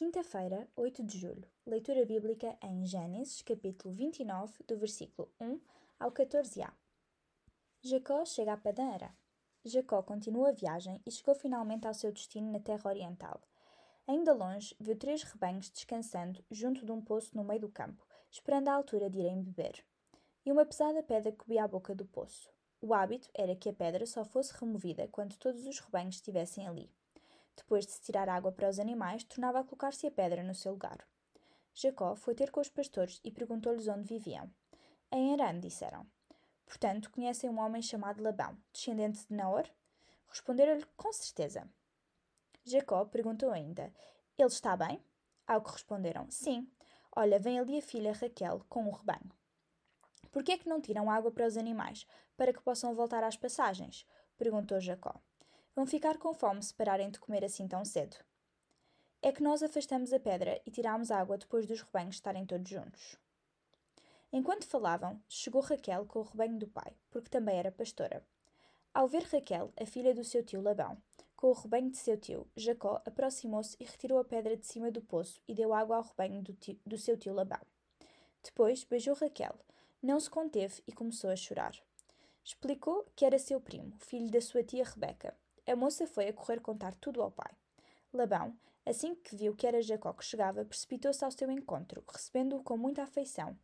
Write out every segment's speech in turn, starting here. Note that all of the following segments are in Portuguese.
Quinta-feira, 8 de julho. Leitura bíblica em Gênesis, capítulo 29, do versículo 1 ao 14a. Jacó chega a Padan Jacó continua a viagem e chegou finalmente ao seu destino na terra oriental. Ainda longe, viu três rebanhos descansando junto de um poço no meio do campo, esperando a altura de irem beber. E uma pesada pedra cobria a boca do poço. O hábito era que a pedra só fosse removida quando todos os rebanhos estivessem ali. Depois de se tirar água para os animais, tornava a colocar-se a pedra no seu lugar. Jacó foi ter com os pastores e perguntou-lhes onde viviam. Em Arã, disseram. Portanto, conhecem um homem chamado Labão, descendente de Naor? Responderam-lhe com certeza. Jacó perguntou ainda: Ele está bem? Ao que responderam: Sim. Olha, vem ali a filha Raquel com o rebanho. Por que é que não tiram água para os animais, para que possam voltar às passagens? perguntou Jacó. Vão ficar com fome se pararem de comer assim tão cedo. É que nós afastamos a pedra e tiramos água depois dos rebanhos estarem todos juntos. Enquanto falavam, chegou Raquel com o rebanho do pai, porque também era pastora. Ao ver Raquel, a filha do seu tio Labão, com o rebanho de seu tio, Jacó aproximou-se e retirou a pedra de cima do poço e deu água ao rebanho do, tio, do seu tio Labão. Depois beijou Raquel, não se conteve e começou a chorar. Explicou que era seu primo, filho da sua tia Rebeca, a moça foi a correr contar tudo ao pai. Labão, assim que viu que era Jacó que chegava, precipitou-se ao seu encontro, recebendo-o com muita afeição,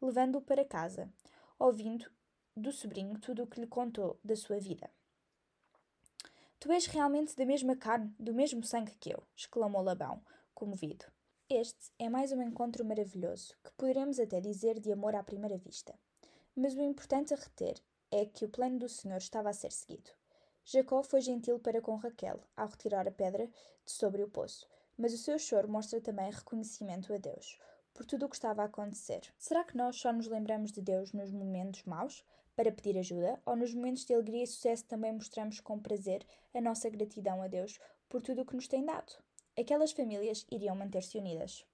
levando-o para casa, ouvindo do sobrinho tudo o que lhe contou da sua vida. Tu és realmente da mesma carne, do mesmo sangue que eu, exclamou Labão, comovido. Este é mais um encontro maravilhoso, que poderemos até dizer de amor à primeira vista. Mas o importante a reter é que o plano do Senhor estava a ser seguido. Jacó foi gentil para com Raquel ao retirar a pedra de sobre o poço, mas o seu choro mostra também reconhecimento a Deus por tudo o que estava a acontecer. Será que nós só nos lembramos de Deus nos momentos maus para pedir ajuda, ou nos momentos de alegria e sucesso também mostramos com prazer a nossa gratidão a Deus por tudo o que nos tem dado? Aquelas famílias iriam manter-se unidas.